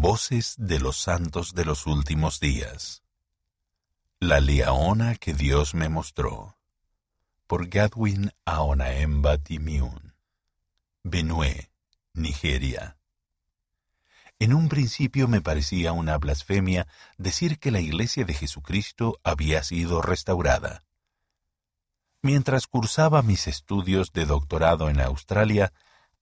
Voces de los Santos de los Últimos Días. La Leona que Dios me mostró. Por Gadwin Aonaemba Timiun. Benue, Nigeria. En un principio me parecía una blasfemia decir que la Iglesia de Jesucristo había sido restaurada. Mientras cursaba mis estudios de doctorado en Australia,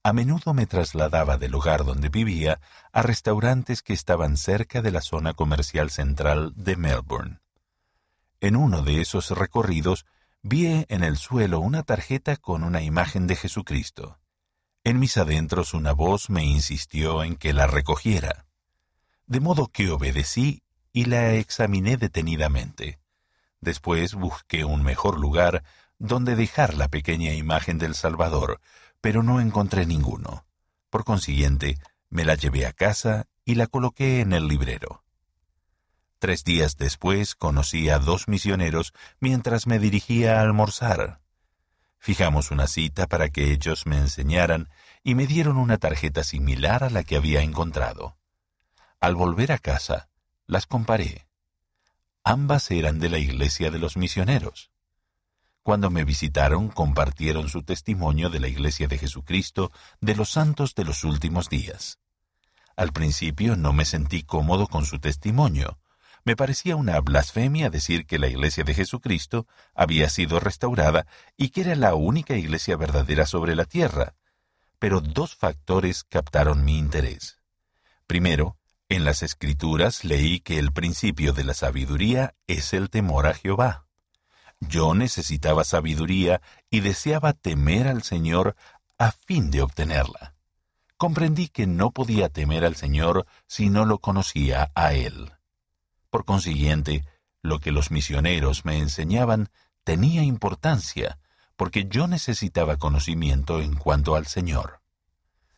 a menudo me trasladaba del lugar donde vivía a restaurantes que estaban cerca de la zona comercial central de Melbourne. En uno de esos recorridos vi en el suelo una tarjeta con una imagen de Jesucristo. En mis adentros una voz me insistió en que la recogiera. De modo que obedecí y la examiné detenidamente. Después busqué un mejor lugar donde dejar la pequeña imagen del Salvador, pero no encontré ninguno. Por consiguiente, me la llevé a casa y la coloqué en el librero. Tres días después conocí a dos misioneros mientras me dirigía a almorzar. Fijamos una cita para que ellos me enseñaran y me dieron una tarjeta similar a la que había encontrado. Al volver a casa, las comparé. Ambas eran de la iglesia de los misioneros. Cuando me visitaron, compartieron su testimonio de la Iglesia de Jesucristo de los santos de los últimos días. Al principio no me sentí cómodo con su testimonio. Me parecía una blasfemia decir que la Iglesia de Jesucristo había sido restaurada y que era la única Iglesia verdadera sobre la tierra. Pero dos factores captaron mi interés. Primero, en las Escrituras leí que el principio de la sabiduría es el temor a Jehová. Yo necesitaba sabiduría y deseaba temer al Señor a fin de obtenerla. Comprendí que no podía temer al Señor si no lo conocía a Él. Por consiguiente, lo que los misioneros me enseñaban tenía importancia, porque yo necesitaba conocimiento en cuanto al Señor.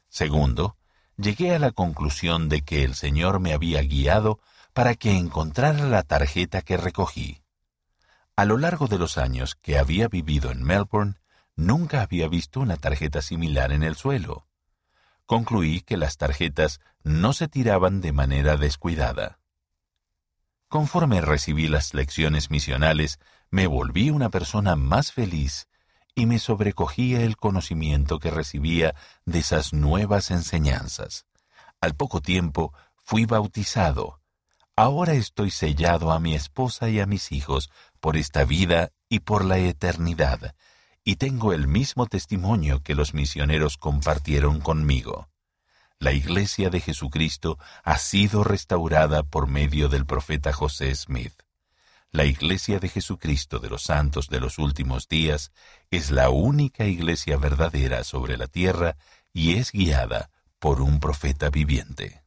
Segundo, llegué a la conclusión de que el Señor me había guiado para que encontrara la tarjeta que recogí. A lo largo de los años que había vivido en Melbourne, nunca había visto una tarjeta similar en el suelo. Concluí que las tarjetas no se tiraban de manera descuidada. Conforme recibí las lecciones misionales, me volví una persona más feliz y me sobrecogía el conocimiento que recibía de esas nuevas enseñanzas. Al poco tiempo fui bautizado Ahora estoy sellado a mi esposa y a mis hijos por esta vida y por la eternidad, y tengo el mismo testimonio que los misioneros compartieron conmigo. La Iglesia de Jesucristo ha sido restaurada por medio del profeta José Smith. La Iglesia de Jesucristo de los Santos de los Últimos Días es la única Iglesia verdadera sobre la tierra y es guiada por un profeta viviente.